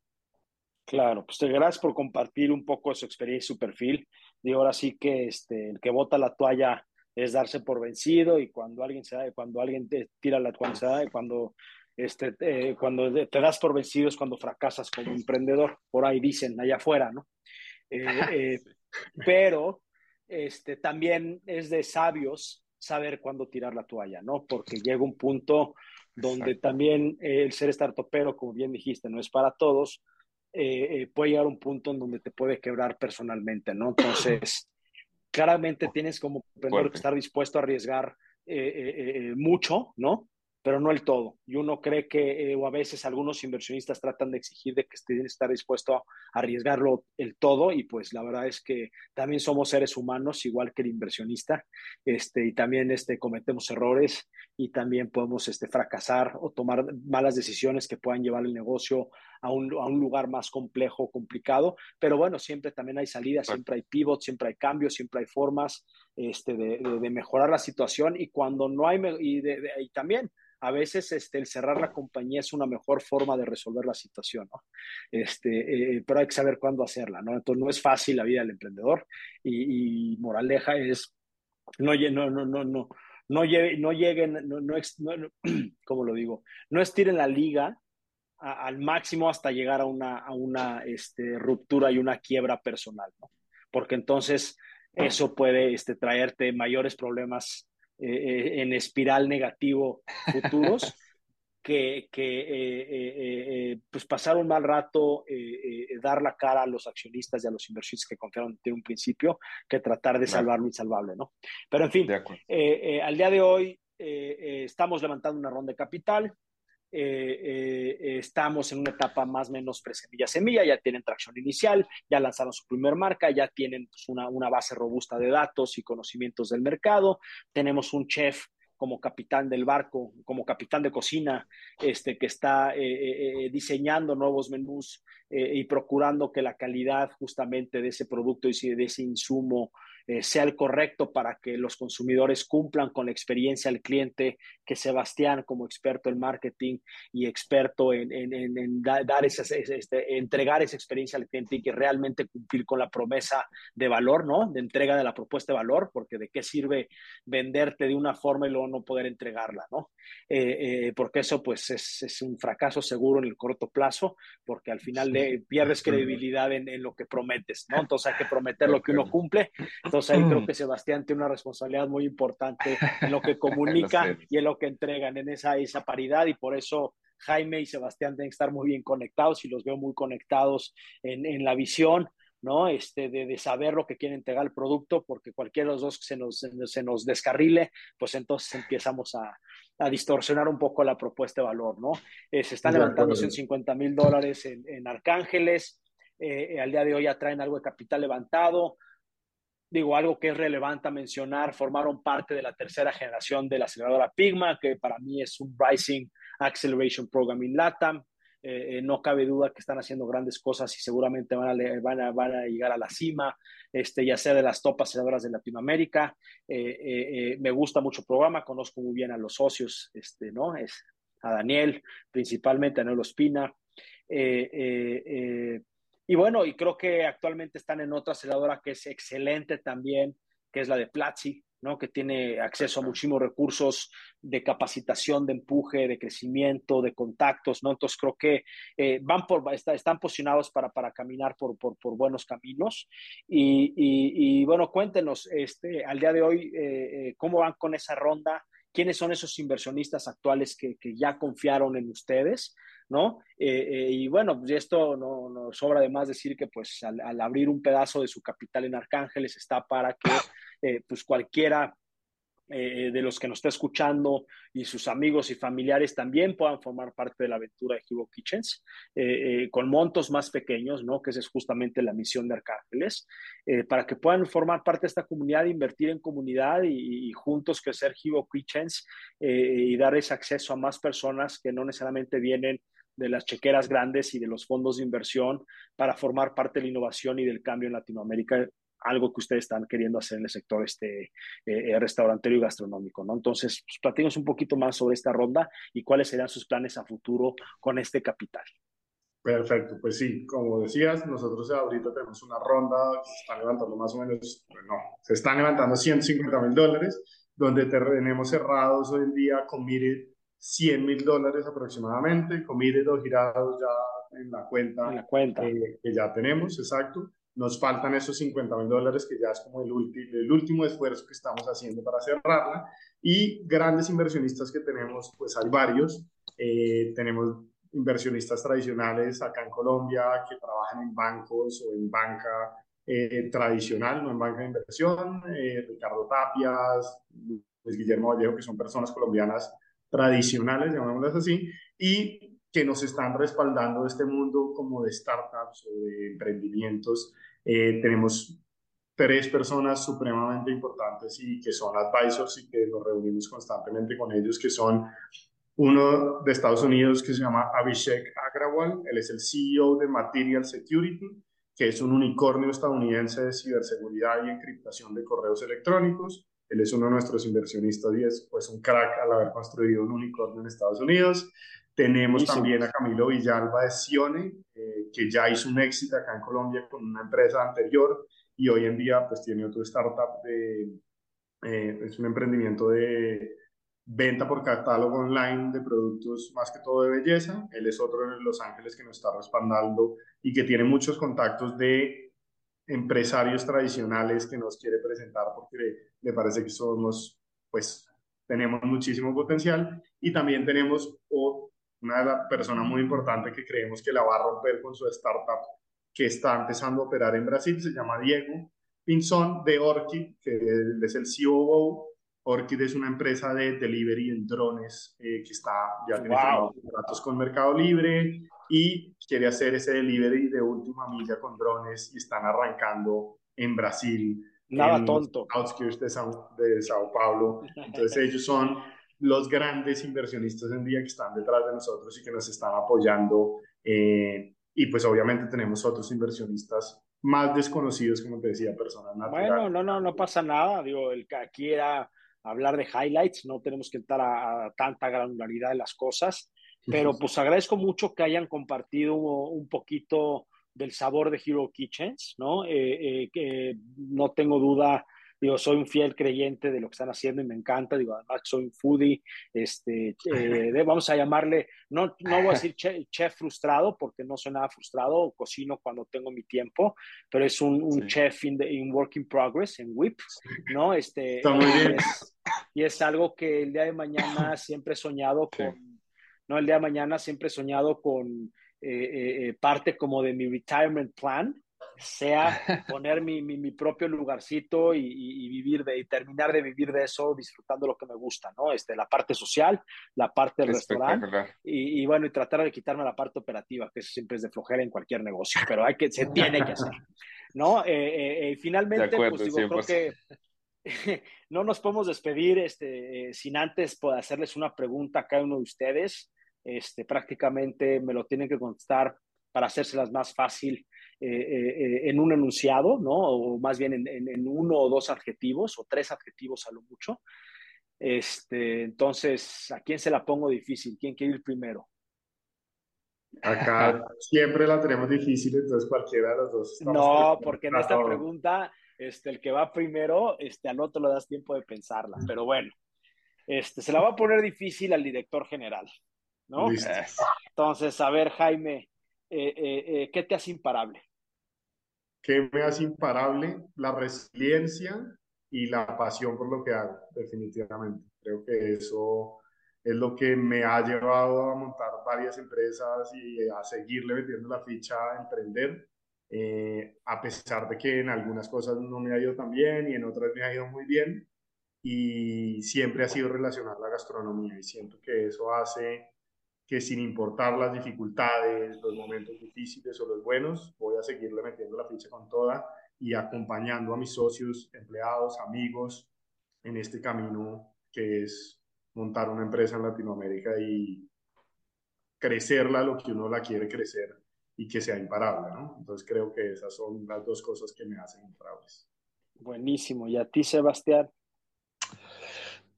Claro, pues te gracias por compartir un poco de su experiencia y su perfil. Y ahora sí que este, el que bota la toalla es darse por vencido y cuando alguien se da, cuando alguien te tira la cuando se da, cuando este, eh, cuando te das por vencido es cuando fracasas como emprendedor, por ahí dicen allá afuera, ¿no? Eh, eh, pero este, también es de sabios saber cuándo tirar la toalla, ¿no? Porque llega un punto donde también el ser startupero, como bien dijiste, no es para todos, puede llegar a un punto en donde te puede quebrar personalmente, ¿no? Entonces, claramente tienes como emprendedor que estar dispuesto a arriesgar mucho, ¿no? Pero no el todo. Y uno cree que, eh, o a veces algunos inversionistas tratan de exigir de que estén estar dispuesto a arriesgarlo el todo, y pues la verdad es que también somos seres humanos, igual que el inversionista, este, y también este, cometemos errores y también podemos este, fracasar o tomar malas decisiones que puedan llevar el negocio a un, a un lugar más complejo, complicado, pero bueno, siempre también hay salidas, siempre hay pivot, siempre hay cambios, siempre hay formas este, de, de, mejorar la situación y cuando no hay, y, y también a veces este, el cerrar la compañía es una mejor forma de resolver la situación, ¿no? Este, eh, pero hay que saber cuándo hacerla, ¿no? Entonces no es fácil la vida del emprendedor y, moraleja es, no, no, no, no, no, no, no lleguen, no, no, ¿cómo lo digo? No estiren la liga al máximo hasta llegar a una, a una este, ruptura y una quiebra personal, ¿no? Porque entonces eso puede este, traerte mayores problemas eh, eh, en espiral negativo futuros, que, que eh, pues pasar un mal rato, dar la cara a los accionistas y a los inversionistas que confiaron en un principio, que tratar de salvar lo insalvable, ¿no? Pero en fin, al día de hoy estamos levantando una ronda de capital, eh, eh, estamos en una etapa más o menos pre-semilla semilla, ya tienen tracción inicial, ya lanzaron su primer marca, ya tienen pues, una, una, base robusta de datos y conocimientos del mercado, tenemos un chef como capitán del barco, como capitán de cocina, este, que está eh, diseñando nuevos menús y procurando que la calidad justamente de ese producto y de ese insumo eh, sea el correcto para que los consumidores cumplan con la experiencia al cliente que Sebastián como experto en marketing y experto en, en, dar esa, este, entregar esa experiencia al cliente y que realmente cumplir con la promesa de valor, ¿no? De entrega de la propuesta de valor, porque de qué sirve venderte de una forma y luego no poder entregarla, ¿no? Eh, eh, porque eso pues es, es, un fracaso seguro en el corto plazo, porque al final le, pierdes credibilidad en, en, lo que prometes, ¿no? Entonces hay que prometer lo que uno cumple. Entonces ahí creo mm. que Sebastián tiene una responsabilidad muy importante en lo que comunica y en lo que entregan, en esa, esa paridad y por eso Jaime y Sebastián que estar muy bien conectados y los veo muy conectados en, en la visión ¿no? Este, de, saber lo que quiere entregar el producto, porque cualquiera de los dos que se nos, se nos descarrile, pues entonces empezamos a, a, distorsionar un poco la propuesta de valor, ¿no? Eh, se están levantando 150 mil dólares en, en, Arcángeles, eh, al día de hoy ya traen algo de capital levantado, digo, algo que es relevante mencionar, formaron parte de la tercera generación de la aceleradora Pigma, que para mí es un Rising Acceleration Program in LATAM, eh, no cabe duda que están haciendo grandes cosas y seguramente van a, llegar a la cima, este, ya sea de las top aceleradoras de Latinoamérica. Eh, eh, me gusta mucho el programa, conozco muy bien a los socios, este, ¿no? Es a Daniel, principalmente a Nelo Espina. Y bueno, y creo que actualmente están en otra aceleradora que es excelente también, que es la de Platzi, que tiene acceso a muchísimos recursos de capacitación, de empuje, de crecimiento, de contactos, ¿no? Entonces creo que eh, van por, están posicionados para, para caminar por, por, por buenos caminos. Y, y, bueno, cuéntenos, este, al día de hoy, eh, eh, ¿cómo van con esa ronda? ¿Quiénes son esos inversionistas actuales que, que ya confiaron en ustedes? ¿No? y bueno, pues esto no, no, sobra de más decir que pues al, abrir un pedazo de su capital en Arcángeles está para que eh, pues cualquiera eh, de los que nos está escuchando y sus amigos y familiares también puedan formar parte de la aventura de Hero Kitchens, eh, con montos más pequeños, ¿no? Que esa es justamente la misión de Arcángeles, para que puedan formar parte de esta comunidad, invertir en comunidad y, juntos crecer Hero Kitchens y dar ese acceso a más personas que no necesariamente vienen de las chequeras grandes y de los fondos de inversión para formar parte de la innovación y del cambio en Latinoamérica algo que ustedes están queriendo hacer en el sector este, eh, eh restaurantero y gastronómico, ¿no? Entonces, pues, un poquito más sobre esta ronda y cuáles serían sus planes a futuro con este capital. Perfecto, pues sí, como decías, nosotros ahorita tenemos una ronda se está levantando más o menos, bueno, se están levantando 150 mil dólares, donde tenemos cerrados hoy en día committed 100 mil dólares aproximadamente, committed o girados ya en la cuenta, en la cuenta. Eh, que ya tenemos, exacto nos faltan esos 50 mil dólares que ya es como el, el último esfuerzo que estamos haciendo para cerrarla. Y grandes inversionistas que tenemos, pues hay varios. Eh, tenemos inversionistas tradicionales acá en Colombia que trabajan en bancos o en banca eh, tradicional, no en banca de inversión. Eh, Ricardo Tapias, Luis Guillermo Vallejo, que son personas colombianas tradicionales, llamémoslas así. Y que nos están respaldando este mundo como de startups o de emprendimientos. Eh, tenemos tres personas supremamente importantes y que son advisors y que nos reunimos constantemente con ellos, que son uno de Estados Unidos que se llama Abhishek Agrawal, él es el CEO de Material Security, que es un unicornio estadounidense de ciberseguridad y encriptación de correos electrónicos. Él es uno de nuestros inversionistas y es pues un crack al haber construido un unicornio en Estados Unidos. Tenemos también a Camilo Villalba de Sione, eh, que ya hizo un éxito acá en Colombia con una empresa anterior y hoy en día pues tiene otro startup de, eh, es un emprendimiento de venta por catálogo online de productos más que todo de belleza. Él es otro en Los Ángeles que nos está respaldando y que tiene muchos contactos de empresarios tradicionales que nos quiere presentar porque le, le parece que somos, pues, tenemos muchísimo potencial y también tenemos una persona muy importante que creemos que la va a romper con su startup que está empezando a operar en Brasil, se llama Diego Pinzón de Orchid, que es el COO. Orchid es una empresa de delivery en drones eh, que está, ya tiene contratos con Mercado Libre y quiere hacer ese delivery de última milla con drones y están arrancando en Brasil. Nada tonto. Outskirts de de Sao Paulo. Entonces ellos son los grandes inversionistas en día que están detrás de nosotros y que nos están apoyando. Eh, y pues obviamente tenemos otros inversionistas más desconocidos, como te decía, personas naturales. Bueno, no, no, no pasa nada. Digo, el que aquí era hablar de highlights, no tenemos que entrar a, tanta granularidad de las cosas, pero pues agradezco mucho que hayan compartido un poquito del sabor de Hero Kitchens, ¿no? Eh, eh, que no tengo duda Digo, soy un fiel creyente de lo que están haciendo y me encanta. Digo, además soy un foodie, este, eh, vamos a llamarle, no, no voy a decir chef, frustrado porque no soy nada frustrado, cocino cuando tengo mi tiempo, pero es un, chef in, in, work in progress, en WIP, ¿no? Este, Está muy bien. y es algo que el día de mañana siempre he soñado con, ¿no? El día de mañana siempre he soñado con eh, eh, parte como de mi retirement plan, sea poner mi, mi, propio lugarcito y, vivir de, y terminar de vivir de eso disfrutando lo que me gusta, ¿no? Este, la parte social, la parte del restaurante y, bueno, y tratar de quitarme la parte operativa, que eso siempre es de flojera en cualquier negocio, pero hay que, se tiene que hacer, ¿no? Eh, eh, eh finalmente, pues digo, creo que no nos podemos despedir este, eh, sin antes poder hacerles una pregunta a cada uno de ustedes. Este, prácticamente me lo tienen que contestar para hacérselas más fácil eh, eh, en un enunciado, ¿no? O más bien en, uno o dos adjetivos o tres adjetivos a lo mucho. Este, entonces, ¿a quién se la pongo difícil? ¿Quién quiere ir primero? Acá siempre la tenemos difícil, entonces cualquiera de los dos. No, porque en esta pregunta, este, el que va primero, este, al otro le das tiempo de pensarla. Pero bueno, este, se la va a poner difícil al director general, ¿no? Entonces, a ver, Jaime, eh, eh, eh, ¿qué te hace imparable? ¿Qué me hace imparable? La resiliencia y la pasión por lo que hago, definitivamente. Creo que eso es lo que me ha llevado a montar varias empresas y a seguirle metiendo la ficha a emprender, a pesar de que en algunas cosas no me ha ido tan bien y en otras me ha ido muy bien. Y siempre ha sido relacionado a la gastronomía y siento que eso hace que sin importar las dificultades, los momentos difíciles o los buenos, voy a seguirle metiendo la ficha con toda y acompañando a mis socios, empleados, amigos en este camino que es montar una empresa en Latinoamérica y crecerla lo que uno la quiere crecer y que sea imparable, ¿no? Entonces creo que esas son las dos cosas que me hacen imparables. Buenísimo. ¿Y a ti, Sebastián?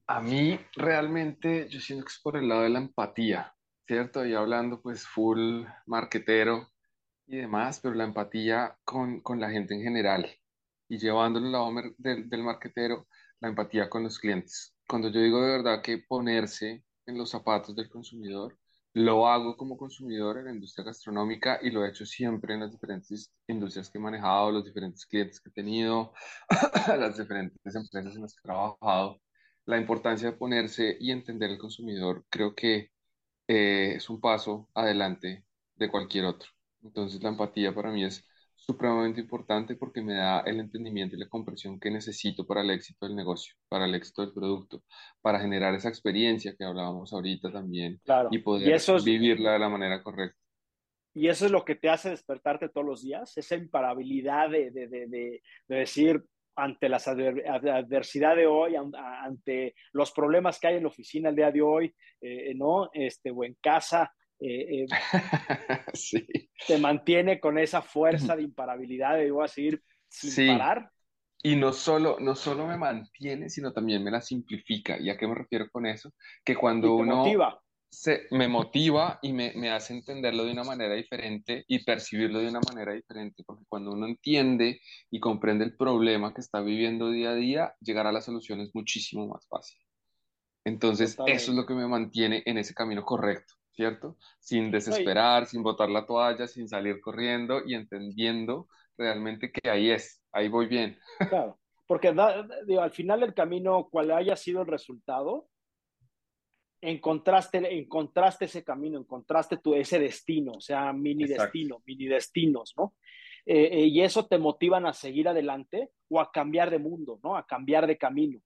A mí realmente yo siento que es por el lado de la empatía. ¿Cierto? Y hablando pues full marquetero y demás, pero la empatía con, con la gente en general y llevándolo al lado del, del marquetero, la empatía con los clientes. Cuando yo digo de verdad que ponerse en los zapatos del consumidor, lo hago como consumidor en la industria gastronómica y lo he hecho siempre en las diferentes industrias que he manejado, los diferentes clientes que he tenido, las diferentes empresas en las que he trabajado. La importancia de ponerse y entender el consumidor creo que eh, es un paso adelante de cualquier otro. Entonces la empatía para mí es supremamente importante porque me da el entendimiento y la comprensión que necesito para el éxito del negocio, para el éxito del producto, para generar esa experiencia que hablábamos ahorita también y poder vivirla de la manera correcta. Y eso es lo que te hace despertarte todos los días, esa imparabilidad de, de, de, de decir, ante la adversidad de hoy, ante los problemas que hay en la oficina el día de hoy, eh, ¿no? Este, o en casa, eh, eh, sí. te mantiene con esa fuerza de imparabilidad de voy a seguir sin parar. Y no solo, no solo me mantiene, sino también me la simplifica. ¿Y a qué me refiero con eso? Que cuando uno... Motiva se, me motiva y me, me, hace entenderlo de una manera diferente y percibirlo de una manera diferente, porque cuando uno entiende y comprende el problema que está viviendo día a día, llegar a la solución es muchísimo más fácil. Entonces, eso es lo que me mantiene en ese camino correcto, ¿cierto? Sin desesperar, sin botar la toalla, sin salir corriendo y entendiendo realmente que ahí es, ahí voy bien. Claro, porque al final del camino, cual haya sido el resultado, encontraste, encontraste ese camino, encontraste tu, ese destino, o sea, mini destino, mini destinos, ¿no? Eh, eh, y eso te motivan a seguir adelante o a cambiar de mundo, ¿no? A cambiar de camino.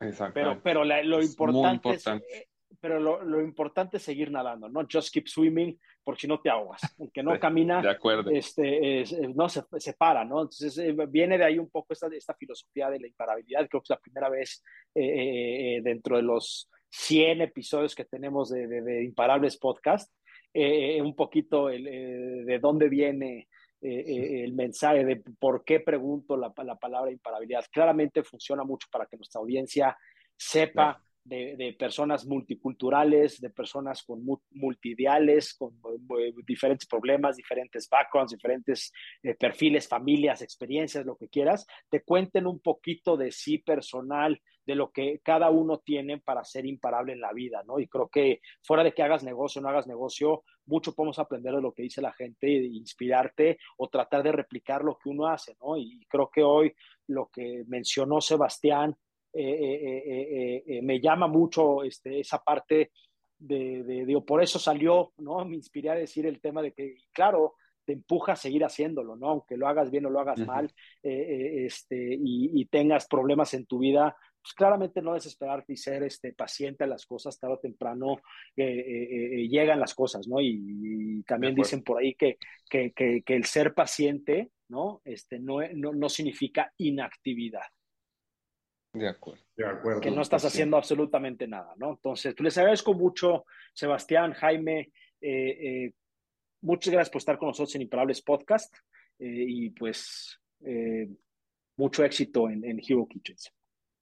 Exacto. Pero, pero lo importante, es, eh, pero lo, importante es seguir nadando, ¿no? Just keep swimming, porque si no te ahogas. El que no camina, de acuerdo. Este, no se, se, para, ¿no? Entonces viene de ahí un poco esta, esta filosofía de la imparabilidad. Creo que es la primera vez dentro de los 100 episodios que tenemos de, de, Imparables Podcast, eh, un poquito el, eh, de dónde viene eh, el mensaje, de por qué pregunto la, la, palabra imparabilidad. Claramente funciona mucho para que nuestra audiencia sepa de, personas multiculturales, de personas con multidiales, con eh, diferentes problemas, diferentes backgrounds, diferentes eh, perfiles, familias, experiencias, lo que quieras, te cuenten un poquito de sí personal, de lo que cada uno tiene para ser imparable en la vida, ¿no? Y creo que fuera de que hagas negocio o no hagas negocio, mucho podemos aprender de lo que dice la gente, de inspirarte o tratar de replicar lo que uno hace, ¿no? Y creo que hoy lo que mencionó Sebastián, me llama mucho este, esa parte de, de, por eso salió, ¿no? Me inspiré a decir el tema de que, claro, te empuja a seguir haciéndolo, ¿no? Aunque lo hagas bien o lo hagas mal, eh, eh, este, y, tengas problemas en tu vida, pues claramente no desesperarte y ser este, paciente a las cosas, tarde o temprano eh, llegan las cosas, ¿no? Y, también dicen por ahí que, que, que, el ser paciente, ¿no? Este, no, no, no significa inactividad. De acuerdo. De acuerdo. Que no estás haciendo absolutamente nada, ¿no? Entonces, pues les agradezco mucho, Sebastián, Jaime, eh, eh, muchas gracias por estar con nosotros en Imparables Podcast eh, y pues mucho éxito en, en Hero Kitchens.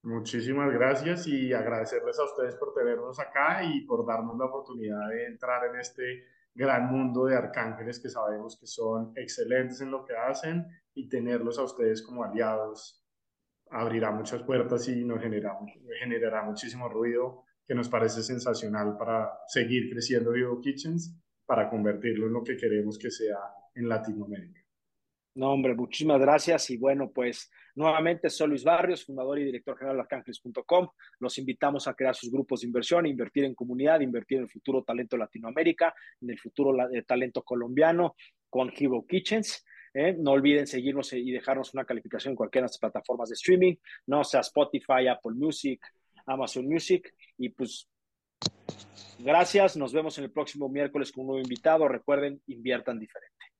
Muchísimas gracias y agradecerles a ustedes por tenernos acá y por darnos la oportunidad de entrar en este gran mundo de arcángeles que sabemos que son excelentes en lo que hacen y tenerlos a ustedes como aliados abrirá muchas puertas y nos genera, generará muchísimo ruido que nos parece sensacional para seguir creciendo Vivo Kitchens, para convertirlo en lo que queremos que sea en Latinoamérica. No, hombre, muchísimas gracias. Y bueno, pues nuevamente soy Luis Barrios, fundador y director general de arcángeles.com. Los invitamos a crear sus grupos de inversión, invertir en comunidad, invertir en el futuro talento de Latinoamérica, en el futuro talento colombiano con Hero Kitchens. ¿Eh? No olviden seguirnos y dejarnos una calificación en cualquiera de las plataformas de streaming, no sea Spotify, Apple Music, Amazon Music. Y pues, gracias. Nos vemos en el próximo miércoles con un nuevo invitado. Recuerden, inviertan diferente.